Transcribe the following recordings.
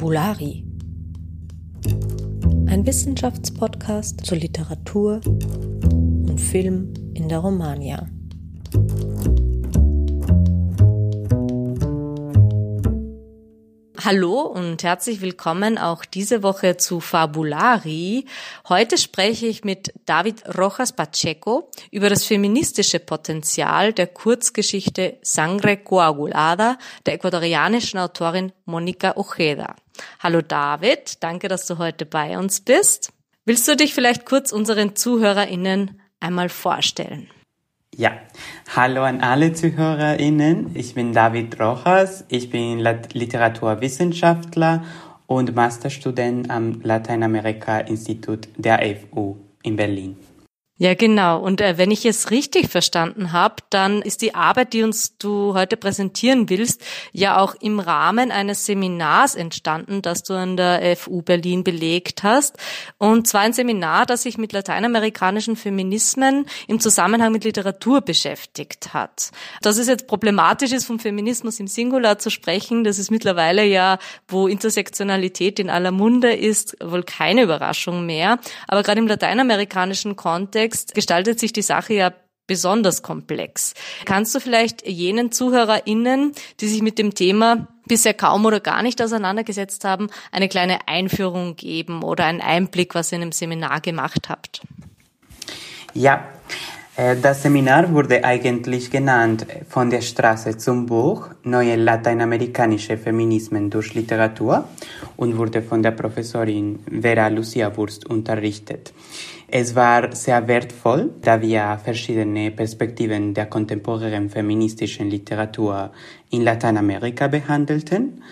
Fabulari. Ein Wissenschaftspodcast zur Literatur und Film in der Romagna. Hallo und herzlich willkommen auch diese Woche zu Fabulari. Heute spreche ich mit David Rojas Pacheco über das feministische Potenzial der Kurzgeschichte Sangre Coagulada der ecuadorianischen Autorin Monica Ojeda. Hallo David, danke, dass du heute bei uns bist. Willst du dich vielleicht kurz unseren ZuhörerInnen einmal vorstellen? Ja, hallo an alle ZuhörerInnen. Ich bin David Rojas. Ich bin Literaturwissenschaftler und Masterstudent am Lateinamerika-Institut der FU in Berlin. Ja, genau. Und äh, wenn ich es richtig verstanden habe, dann ist die Arbeit, die uns du heute präsentieren willst, ja auch im Rahmen eines Seminars entstanden, das du an der FU Berlin belegt hast. Und zwar ein Seminar, das sich mit lateinamerikanischen Feminismen im Zusammenhang mit Literatur beschäftigt hat. Dass es jetzt problematisch ist, vom Feminismus im Singular zu sprechen, das ist mittlerweile ja, wo Intersektionalität in aller Munde ist, wohl keine Überraschung mehr. Aber gerade im lateinamerikanischen Kontext Kontext gestaltet sich die Sache ja besonders komplex. Kannst du vielleicht jenen ZuhörerInnen, die sich mit dem Thema bisher kaum oder gar nicht auseinandergesetzt haben, eine kleine Einführung geben oder einen Einblick, was ihr in einem Seminar gemacht habt? Ja, äh, das Seminar wurde eigentlich genannt von der Straße zum Buch Neue lateinamerikanische Feminismen durch Literatur und wurde von der Professorin Vera Lucia Wurst unterrichtet. Es war sehr wertvoll, da wir verschiedene Perspektiven der kontemporären feministischen Literatur in Lateinamerika behandelten.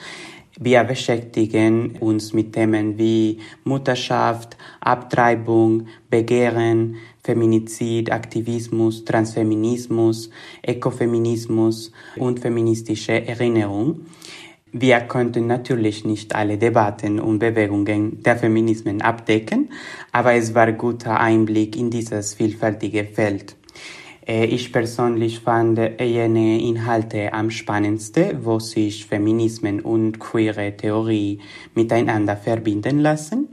Wir beschäftigen uns mit Themen wie Mutterschaft, Abtreibung, Begehren, Feminizid, Aktivismus, Transfeminismus, Ökofeminismus und feministische Erinnerung. Wir konnten natürlich nicht alle Debatten und Bewegungen der Feminismen abdecken, aber es war guter Einblick in dieses vielfältige Feld. Äh, ich persönlich fand jene Inhalte am spannendsten, wo sich Feminismen und queere Theorie miteinander verbinden lassen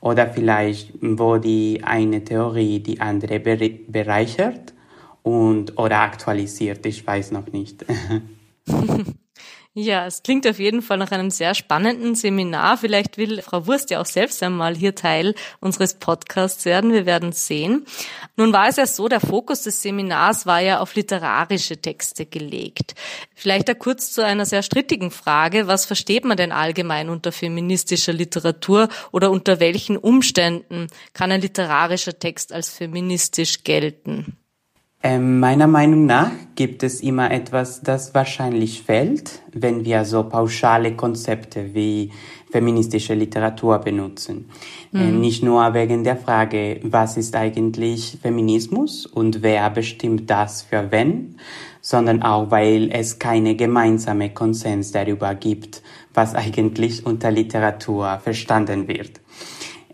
oder vielleicht wo die eine Theorie die andere bereichert und oder aktualisiert, ich weiß noch nicht. Ja, es klingt auf jeden Fall nach einem sehr spannenden Seminar. Vielleicht will Frau Wurst ja auch selbst einmal hier Teil unseres Podcasts werden. Wir werden sehen. Nun war es ja so, der Fokus des Seminars war ja auf literarische Texte gelegt. Vielleicht da kurz zu einer sehr strittigen Frage. Was versteht man denn allgemein unter feministischer Literatur oder unter welchen Umständen kann ein literarischer Text als feministisch gelten? Ähm, meiner Meinung nach gibt es immer etwas, das wahrscheinlich fällt, wenn wir so pauschale Konzepte wie feministische Literatur benutzen. Äh, mhm. Nicht nur wegen der Frage, was ist eigentlich Feminismus und wer bestimmt das für wen, sondern auch, weil es keine gemeinsame Konsens darüber gibt, was eigentlich unter Literatur verstanden wird.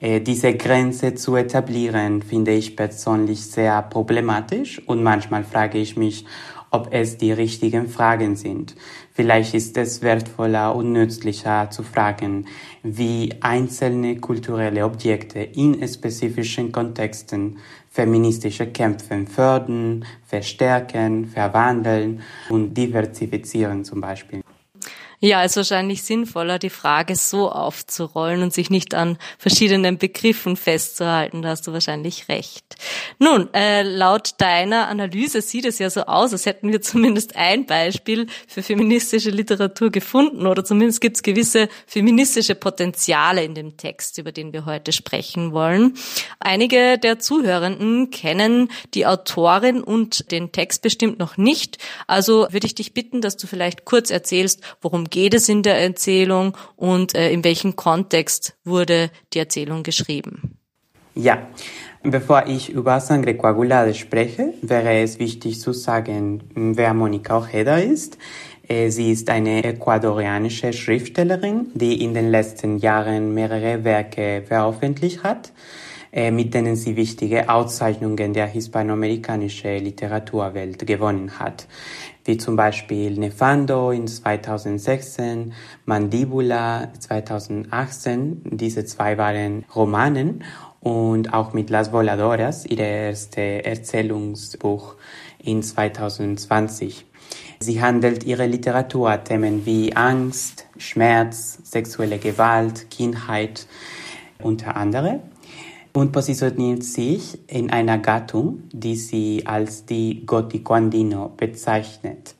Äh, diese Grenze zu etablieren, finde ich persönlich sehr problematisch und manchmal frage ich mich, ob es die richtigen Fragen sind. Vielleicht ist es wertvoller und nützlicher zu fragen, wie einzelne kulturelle Objekte in spezifischen Kontexten feministische Kämpfe fördern, verstärken, verwandeln und diversifizieren zum Beispiel. Ja, ist wahrscheinlich sinnvoller, die Frage so aufzurollen und sich nicht an verschiedenen Begriffen festzuhalten. Da hast du wahrscheinlich recht. Nun, äh, laut deiner Analyse sieht es ja so aus, als hätten wir zumindest ein Beispiel für feministische Literatur gefunden oder zumindest gibt es gewisse feministische Potenziale in dem Text, über den wir heute sprechen wollen. Einige der Zuhörenden kennen die Autorin und den Text bestimmt noch nicht. Also würde ich dich bitten, dass du vielleicht kurz erzählst, worum geht es in der Erzählung und äh, in welchem Kontext wurde die Erzählung geschrieben? Ja, bevor ich über Sangre Coagulada spreche, wäre es wichtig zu sagen, wer Monica Ojeda ist. Äh, sie ist eine ecuadorianische Schriftstellerin, die in den letzten Jahren mehrere Werke veröffentlicht hat, äh, mit denen sie wichtige Auszeichnungen der hispanoamerikanischen Literaturwelt gewonnen hat. Wie zum Beispiel Nefando in 2016, Mandibula 2018. Diese zwei waren Romanen und auch mit Las Voladoras, ihr erstes Erzählungsbuch in 2020. Sie handelt ihre Literatur Themen wie Angst, Schmerz, sexuelle Gewalt, Kindheit unter anderem und positioniert sich in einer Gattung, die sie als die Gotico-Andino bezeichnet.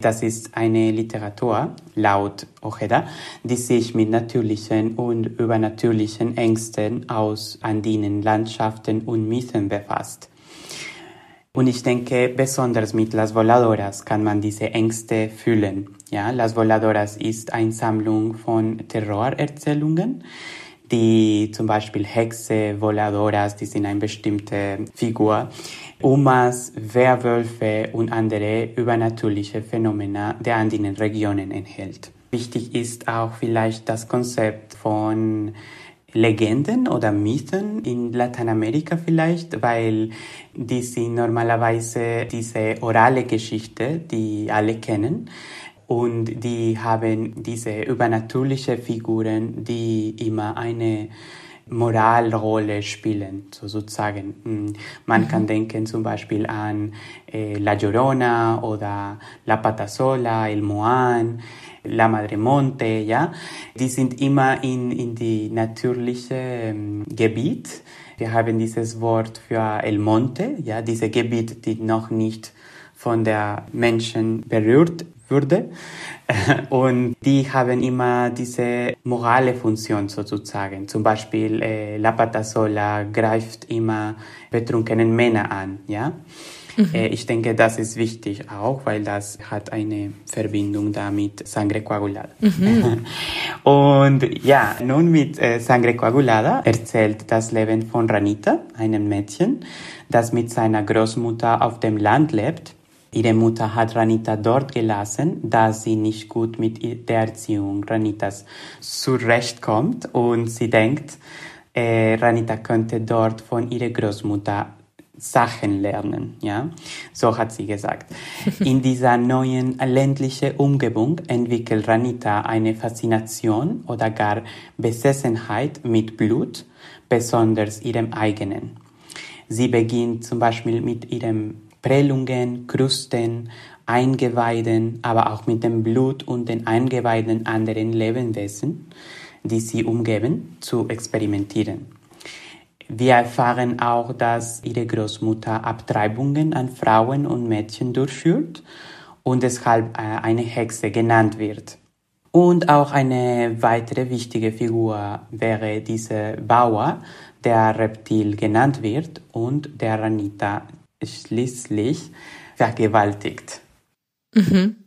Das ist eine Literatur, laut Ojeda, die sich mit natürlichen und übernatürlichen Ängsten aus andinen Landschaften und Mythen befasst. Und ich denke, besonders mit Las Voladoras kann man diese Ängste fühlen. Ja, Las Voladoras ist eine Sammlung von Terrorerzählungen, die zum Beispiel Hexe, Voladoras, die sind eine bestimmte Figur, Umas, Werwölfe und andere übernatürliche Phänomene der andinen Regionen enthält. Wichtig ist auch vielleicht das Konzept von Legenden oder Mythen in Lateinamerika vielleicht, weil die sind normalerweise diese orale Geschichte, die alle kennen. Und die haben diese übernatürliche Figuren, die immer eine Moralrolle spielen, so sozusagen. Mm, man mhm. kann denken zum Beispiel an äh, La Llorona oder La Patasola, El Moan. La Madre Monte, ja, die sind immer in, in die natürliche ähm, Gebiet. Wir haben dieses Wort für El Monte, ja, diese Gebiet, die noch nicht von der Menschen berührt würde. Und die haben immer diese morale Funktion sozusagen. Zum Beispiel äh, La Patasola greift immer betrunkenen Männer an, ja. Mhm. Äh, ich denke, das ist wichtig auch, weil das hat eine Verbindung damit Sangre Coagulada. Mhm. Und ja, nun mit äh, Sangre Coagulada erzählt das Leben von Ranita, einem Mädchen, das mit seiner Großmutter auf dem Land lebt. Ihre Mutter hat Ranita dort gelassen, da sie nicht gut mit der Erziehung Ranitas zurechtkommt und sie denkt, äh, Ranita könnte dort von ihrer Großmutter Sachen lernen, ja, so hat sie gesagt. In dieser neuen ländlichen Umgebung entwickelt Ranita eine Faszination oder gar Besessenheit mit Blut, besonders ihrem eigenen. Sie beginnt zum Beispiel mit ihren Prellungen, Krusten, Eingeweiden, aber auch mit dem Blut und den Eingeweiden anderen Lebewesen, die sie umgeben, zu experimentieren. Wir erfahren auch, dass ihre Großmutter Abtreibungen an Frauen und Mädchen durchführt und deshalb äh, eine Hexe genannt wird. Und auch eine weitere wichtige Figur wäre dieser Bauer, der Reptil genannt wird und der Ranita schließlich vergewaltigt. Mhm.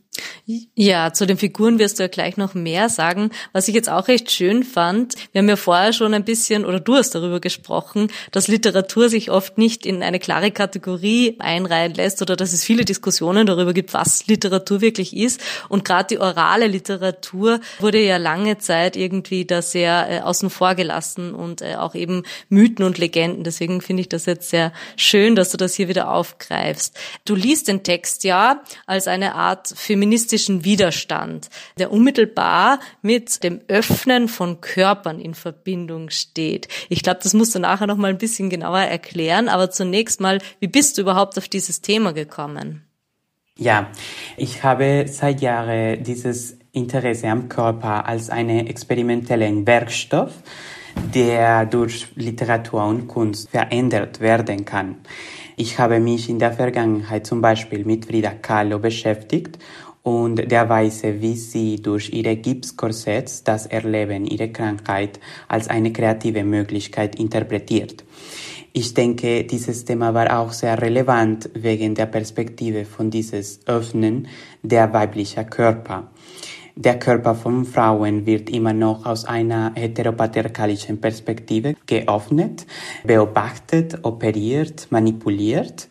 Ja, zu den Figuren wirst du ja gleich noch mehr sagen. Was ich jetzt auch recht schön fand, wir haben ja vorher schon ein bisschen, oder du hast darüber gesprochen, dass Literatur sich oft nicht in eine klare Kategorie einreihen lässt oder dass es viele Diskussionen darüber gibt, was Literatur wirklich ist. Und gerade die orale Literatur wurde ja lange Zeit irgendwie da sehr äh, außen vor gelassen und äh, auch eben Mythen und Legenden. Deswegen finde ich das jetzt sehr schön, dass du das hier wieder aufgreifst. Du liest den Text ja als eine Art feministische feministischen Widerstand, der unmittelbar mit dem Öffnen von Körpern in Verbindung steht. Ich glaube, das musst du nachher noch mal ein bisschen genauer erklären, aber zunächst mal, wie bist du überhaupt auf dieses Thema gekommen? Ja, ich habe seit Jahren dieses Interesse am Körper als einen experimentellen Werkstoff, der durch Literatur und Kunst verändert werden kann. Ich habe mich in der Vergangenheit zum Beispiel mit Frida Kahlo beschäftigt und der Weise, wie sie durch ihre Gipskorsetts das Erleben ihrer Krankheit als eine kreative Möglichkeit interpretiert. Ich denke, dieses Thema war auch sehr relevant wegen der Perspektive von dieses Öffnen der weiblichen Körper. Der Körper von Frauen wird immer noch aus einer heteropatriarchalischen Perspektive geöffnet, beobachtet, operiert, manipuliert.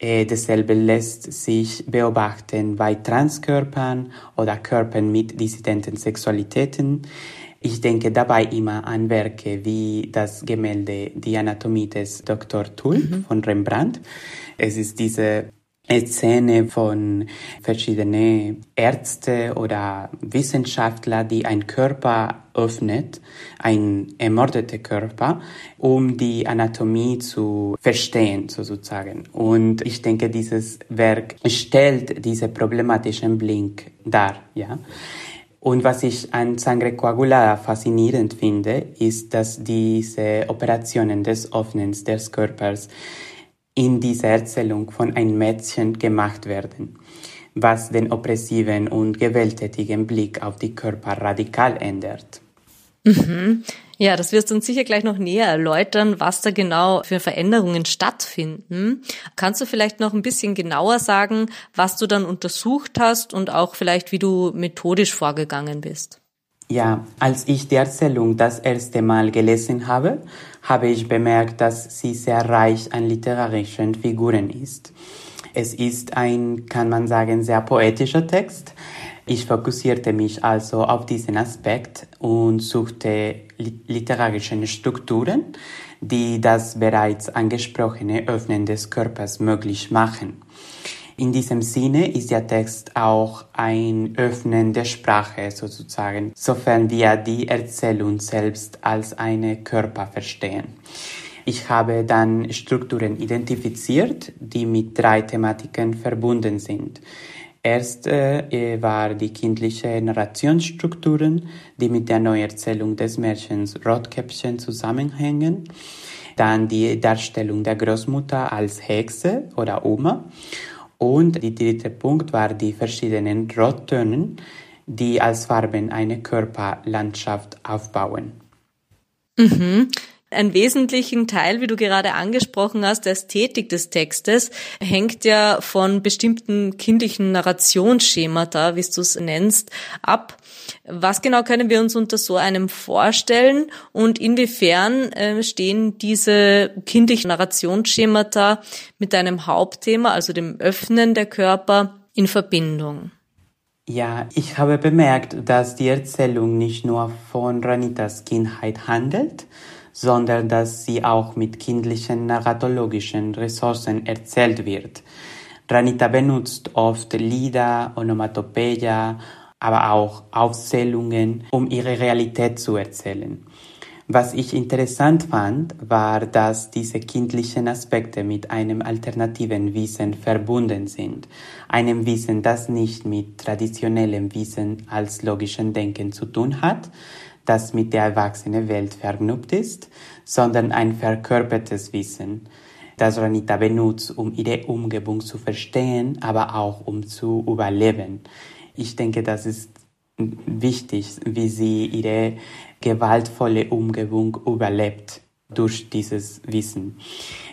Äh, dasselbe lässt sich beobachten bei Transkörpern oder Körpern mit dissidenten Sexualitäten. Ich denke dabei immer an Werke wie das Gemälde Die Anatomie des Dr. Tulp mhm. von Rembrandt. Es ist diese Szene von verschiedenen Ärzte oder Wissenschaftler, die einen Körper öffnet, ein ermordeter Körper, um die Anatomie zu verstehen, sozusagen. Und ich denke, dieses Werk stellt diesen problematischen Blick dar, ja. Und was ich an Sangre Coagulada faszinierend finde, ist, dass diese Operationen des Öffnens des Körpers in dieser Erzählung von einem Mädchen gemacht werden, was den oppressiven und gewalttätigen Blick auf die Körper radikal ändert. Mhm. Ja, das wirst du uns sicher gleich noch näher erläutern, was da genau für Veränderungen stattfinden. Kannst du vielleicht noch ein bisschen genauer sagen, was du dann untersucht hast und auch vielleicht, wie du methodisch vorgegangen bist? Ja, als ich die Erzählung das erste Mal gelesen habe, habe ich bemerkt, dass sie sehr reich an literarischen Figuren ist. Es ist ein, kann man sagen, sehr poetischer Text. Ich fokussierte mich also auf diesen Aspekt und suchte literarische Strukturen, die das bereits angesprochene Öffnen des Körpers möglich machen. In diesem Sinne ist der Text auch ein Öffnen der Sprache sozusagen, sofern wir die Erzählung selbst als eine Körper verstehen. Ich habe dann Strukturen identifiziert, die mit drei Thematiken verbunden sind. Erst äh, war die kindliche Narrationsstrukturen, die mit der Neuerzählung des Märchens Rotkäppchen zusammenhängen. Dann die Darstellung der Großmutter als Hexe oder Oma und der dritte Punkt war die verschiedenen Rottönen, die als Farben eine Körperlandschaft aufbauen. Mhm. Ein wesentlichen Teil, wie du gerade angesprochen hast, der Ästhetik des Textes hängt ja von bestimmten kindlichen Narrationsschemata, wie du es nennst, ab. Was genau können wir uns unter so einem vorstellen und inwiefern äh, stehen diese kindlichen Narrationsschemata mit deinem Hauptthema, also dem Öffnen der Körper, in Verbindung? Ja, ich habe bemerkt, dass die Erzählung nicht nur von Ranitas Kindheit handelt, sondern dass sie auch mit kindlichen narratologischen Ressourcen erzählt wird. Ranita benutzt oft Lieder, Onomatopeia, aber auch Aufzählungen, um ihre Realität zu erzählen. Was ich interessant fand, war, dass diese kindlichen Aspekte mit einem alternativen Wissen verbunden sind. Einem Wissen, das nicht mit traditionellem Wissen als logischem Denken zu tun hat, das mit der erwachsenen Welt verknüpft ist, sondern ein verkörpertes Wissen, das Ranita benutzt, um ihre Umgebung zu verstehen, aber auch um zu überleben. Ich denke, das ist wichtig, wie sie ihre gewaltvolle Umgebung überlebt durch dieses Wissen.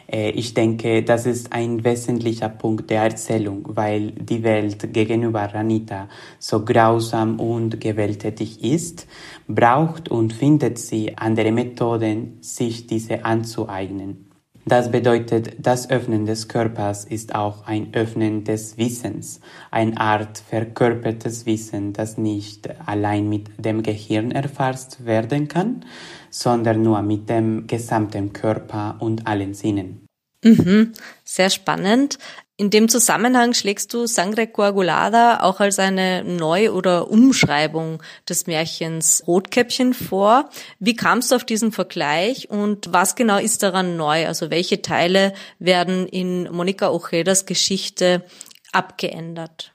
Äh, ich denke, das ist ein wesentlicher Punkt der Erzählung, weil die Welt gegenüber Ranita so grausam und gewalttätig ist, braucht und findet sie andere Methoden, sich diese anzueignen. Das bedeutet, das Öffnen des Körpers ist auch ein Öffnen des Wissens, eine Art verkörpertes Wissen, das nicht allein mit dem Gehirn erfasst werden kann, sondern nur mit dem gesamten Körper und allen Sinnen. Mhm, sehr spannend. In dem Zusammenhang schlägst du Sangre Coagulada auch als eine Neu- oder Umschreibung des Märchens Rotkäppchen vor. Wie kamst du auf diesen Vergleich und was genau ist daran neu? Also welche Teile werden in Monika Ojedas Geschichte abgeändert?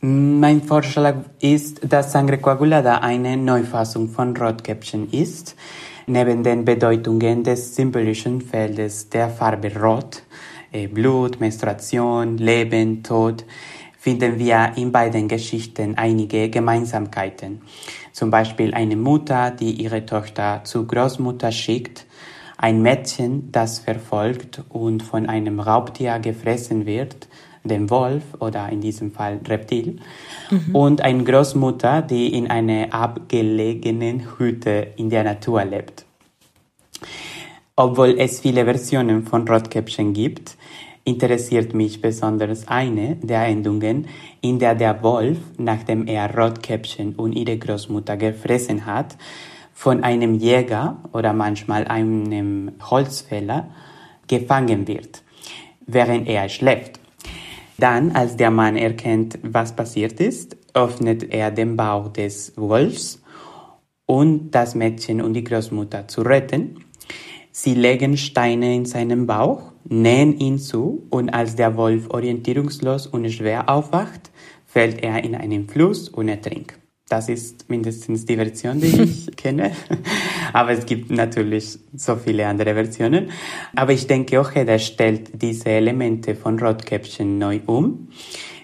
Mein Vorschlag ist, dass Sangre Coagulada eine Neufassung von Rotkäppchen ist, neben den Bedeutungen des symbolischen Feldes der Farbe Rot Blut, Menstruation, Leben, Tod, finden wir in beiden Geschichten einige Gemeinsamkeiten. Zum Beispiel eine Mutter, die ihre Tochter zur Großmutter schickt, ein Mädchen, das verfolgt und von einem Raubtier gefressen wird, dem Wolf oder in diesem Fall Reptil, mhm. und eine Großmutter, die in einer abgelegenen Hütte in der Natur lebt. Obwohl es viele Versionen von Rotkäppchen gibt, interessiert mich besonders eine der Endungen, in der der Wolf, nachdem er Rotkäppchen und ihre Großmutter gefressen hat, von einem Jäger oder manchmal einem Holzfäller gefangen wird, während er schläft. Dann, als der Mann erkennt, was passiert ist, öffnet er den Bauch des Wolfs, um das Mädchen und die Großmutter zu retten. Sie legen Steine in seinen Bauch, nähen ihn zu und als der Wolf orientierungslos und schwer aufwacht, fällt er in einen Fluss und ertrinkt. Das ist mindestens die Version, die ich kenne. Aber es gibt natürlich so viele andere Versionen. Aber ich denke, auch er stellt diese Elemente von Rotkäppchen neu um.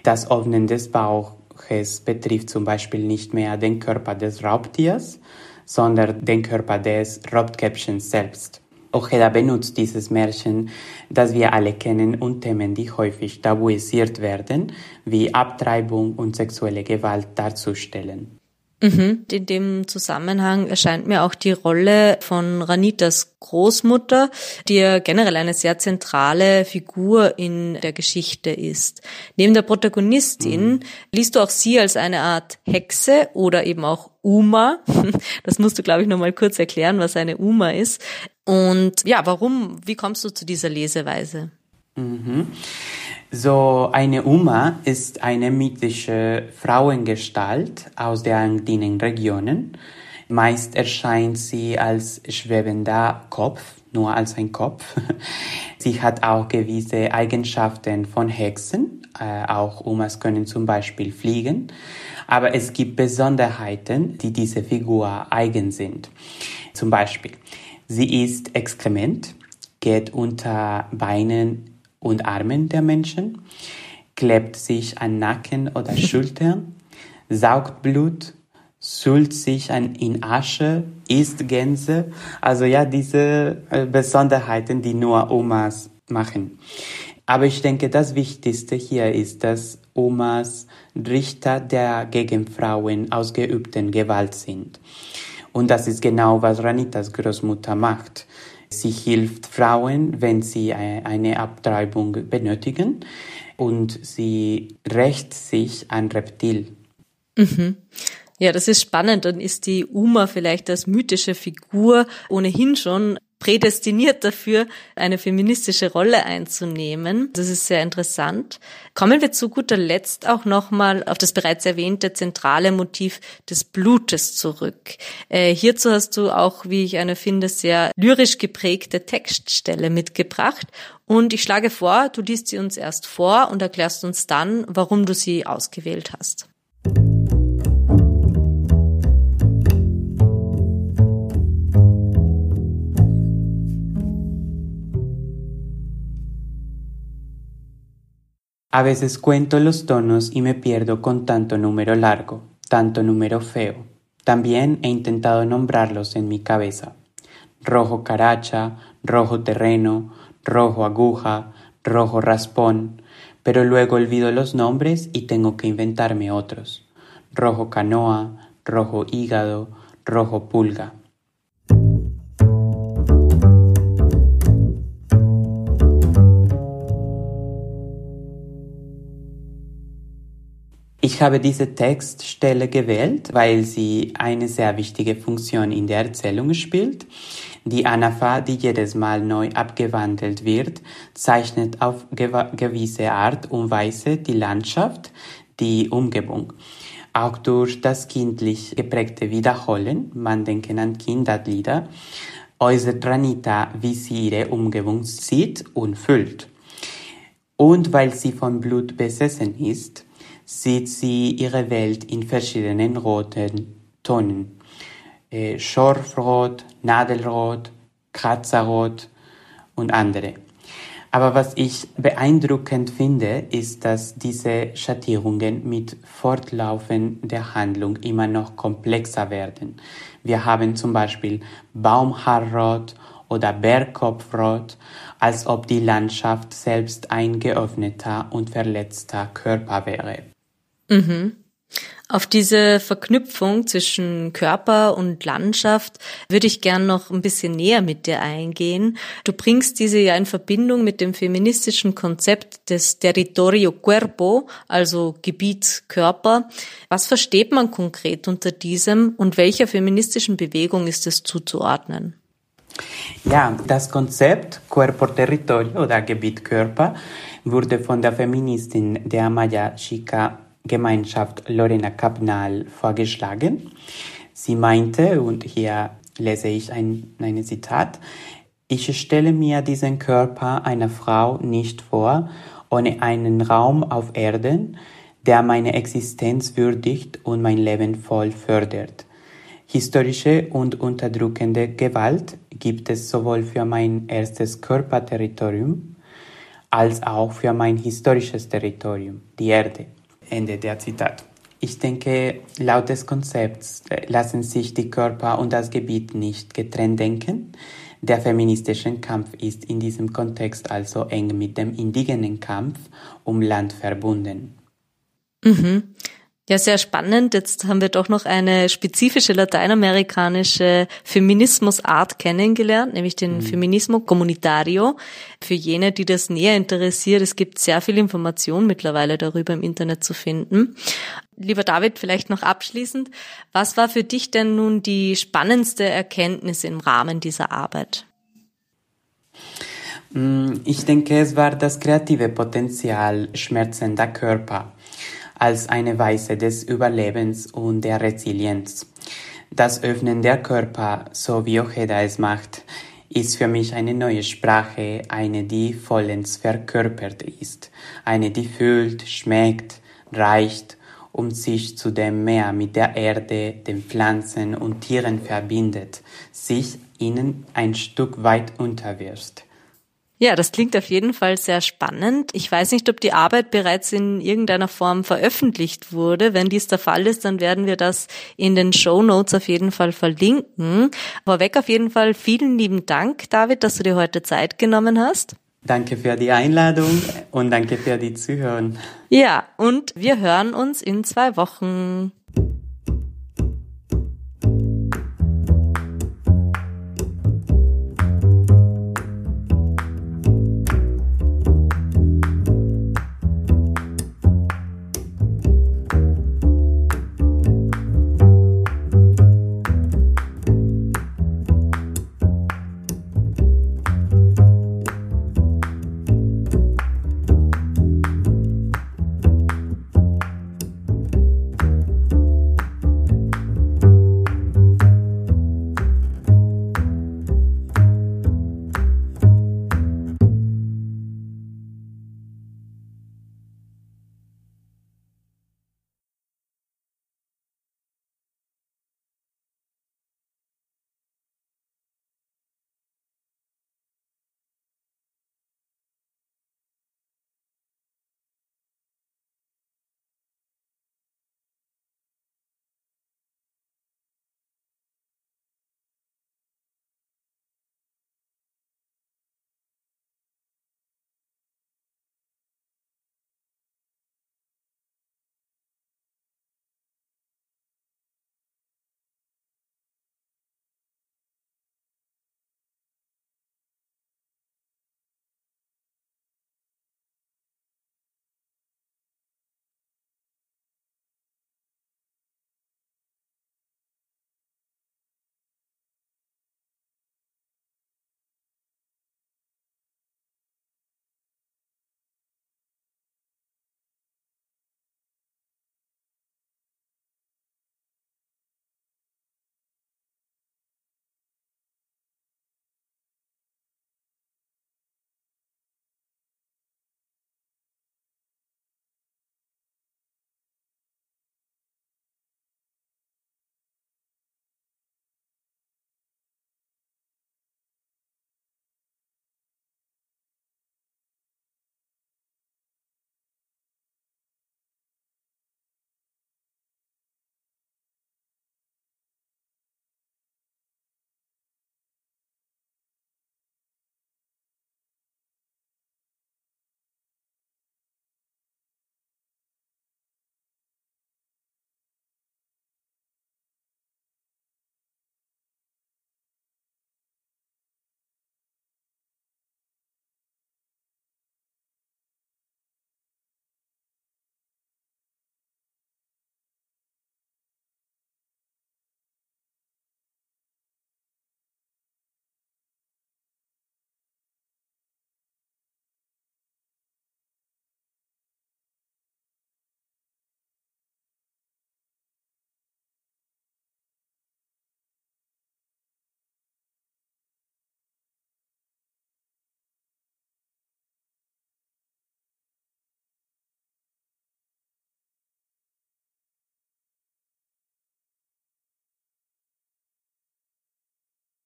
Das Öffnen des Bauches betrifft zum Beispiel nicht mehr den Körper des Raubtiers, sondern den Körper des Rotkäppchens selbst. Ojeda benutzt dieses Märchen, das wir alle kennen und Themen, die häufig tabuisiert werden, wie Abtreibung und sexuelle Gewalt darzustellen. Mhm. In dem Zusammenhang erscheint mir auch die Rolle von Ranitas Großmutter, die ja generell eine sehr zentrale Figur in der Geschichte ist. Neben der Protagonistin mhm. liest du auch sie als eine Art Hexe oder eben auch Uma. Das musst du, glaube ich, noch mal kurz erklären, was eine Uma ist. Und ja, warum, wie kommst du zu dieser Leseweise? Mhm. So eine Uma ist eine mythische Frauengestalt aus der andinen Regionen. Meist erscheint sie als schwebender Kopf, nur als ein Kopf. sie hat auch gewisse Eigenschaften von Hexen. Äh, auch Umas können zum Beispiel fliegen. Aber es gibt Besonderheiten, die dieser Figur eigen sind. Zum Beispiel, sie ist exkrement, geht unter Beinen und Armen der Menschen, klebt sich an Nacken oder Schultern, saugt Blut, sült sich an, in Asche, isst Gänse. Also ja, diese äh, Besonderheiten, die nur Omas machen. Aber ich denke, das Wichtigste hier ist, dass Omas Richter der gegen Frauen ausgeübten Gewalt sind. Und das ist genau, was Ranitas Großmutter macht. Sie hilft Frauen, wenn sie eine Abtreibung benötigen und sie rächt sich an Reptil. Mhm. Ja, das ist spannend. Dann ist die Uma vielleicht als mythische Figur ohnehin schon prädestiniert dafür, eine feministische Rolle einzunehmen. Das ist sehr interessant. Kommen wir zu guter Letzt auch nochmal auf das bereits erwähnte zentrale Motiv des Blutes zurück. Äh, hierzu hast du auch, wie ich eine finde, sehr lyrisch geprägte Textstelle mitgebracht. Und ich schlage vor, du liest sie uns erst vor und erklärst uns dann, warum du sie ausgewählt hast. A veces cuento los tonos y me pierdo con tanto número largo, tanto número feo. También he intentado nombrarlos en mi cabeza. Rojo caracha, rojo terreno, rojo aguja, rojo raspón, pero luego olvido los nombres y tengo que inventarme otros. Rojo canoa, rojo hígado, rojo pulga. Ich habe diese Textstelle gewählt, weil sie eine sehr wichtige Funktion in der Erzählung spielt. Die Anapha, die jedes Mal neu abgewandelt wird, zeichnet auf gewisse Art und Weise die Landschaft, die Umgebung. Auch durch das kindlich geprägte Wiederholen, man denken an Kinderlieder, äußert Ranita, wie sie ihre Umgebung sieht und fühlt. Und weil sie von Blut besessen ist, sieht sie ihre Welt in verschiedenen roten Tonen. Äh, Schorfrot, Nadelrot, Kratzerrot und andere. Aber was ich beeindruckend finde, ist, dass diese Schattierungen mit Fortlaufen der Handlung immer noch komplexer werden. Wir haben zum Beispiel Baumhaarrot oder Bergkopfrot, als ob die Landschaft selbst ein geöffneter und verletzter Körper wäre. Mhm. Auf diese Verknüpfung zwischen Körper und Landschaft würde ich gern noch ein bisschen näher mit dir eingehen. Du bringst diese ja in Verbindung mit dem feministischen Konzept des Territorio Cuerpo, also Gebiet Körper. Was versteht man konkret unter diesem und welcher feministischen Bewegung ist es zuzuordnen? Ja, das Konzept Cuerpo-Territorio oder Gebiet-Körper wurde von der Feministin der Maya Chica Gemeinschaft Lorena Kapnal vorgeschlagen. Sie meinte, und hier lese ich ein, ein Zitat, ich stelle mir diesen Körper einer Frau nicht vor, ohne einen Raum auf Erden, der meine Existenz würdigt und mein Leben voll fördert. Historische und unterdrückende Gewalt gibt es sowohl für mein erstes Körperterritorium als auch für mein historisches Territorium, die Erde. Ende der Zitat. Ich denke, laut des Konzepts äh, lassen sich die Körper und das Gebiet nicht getrennt denken. Der feministische Kampf ist in diesem Kontext also eng mit dem indigenen Kampf um Land verbunden. Mhm. Ja, sehr spannend. Jetzt haben wir doch noch eine spezifische lateinamerikanische Feminismusart kennengelernt, nämlich den mhm. Feminismo Comunitario. Für jene, die das näher interessiert, es gibt sehr viel Information mittlerweile darüber im Internet zu finden. Lieber David, vielleicht noch abschließend, was war für dich denn nun die spannendste Erkenntnis im Rahmen dieser Arbeit? Mm, ich denke, es war das kreative Potenzial schmerzender Körper als eine Weise des Überlebens und der Resilienz. Das Öffnen der Körper, so wie Ojeda es macht, ist für mich eine neue Sprache, eine, die vollends verkörpert ist, eine, die fühlt, schmeckt, reicht und sich zudem mehr mit der Erde, den Pflanzen und Tieren verbindet, sich ihnen ein Stück weit unterwirft. Ja, das klingt auf jeden Fall sehr spannend. Ich weiß nicht, ob die Arbeit bereits in irgendeiner Form veröffentlicht wurde. Wenn dies der Fall ist, dann werden wir das in den Show Notes auf jeden Fall verlinken. Vorweg auf jeden Fall vielen lieben Dank, David, dass du dir heute Zeit genommen hast. Danke für die Einladung und danke für die Zuhören. Ja, und wir hören uns in zwei Wochen.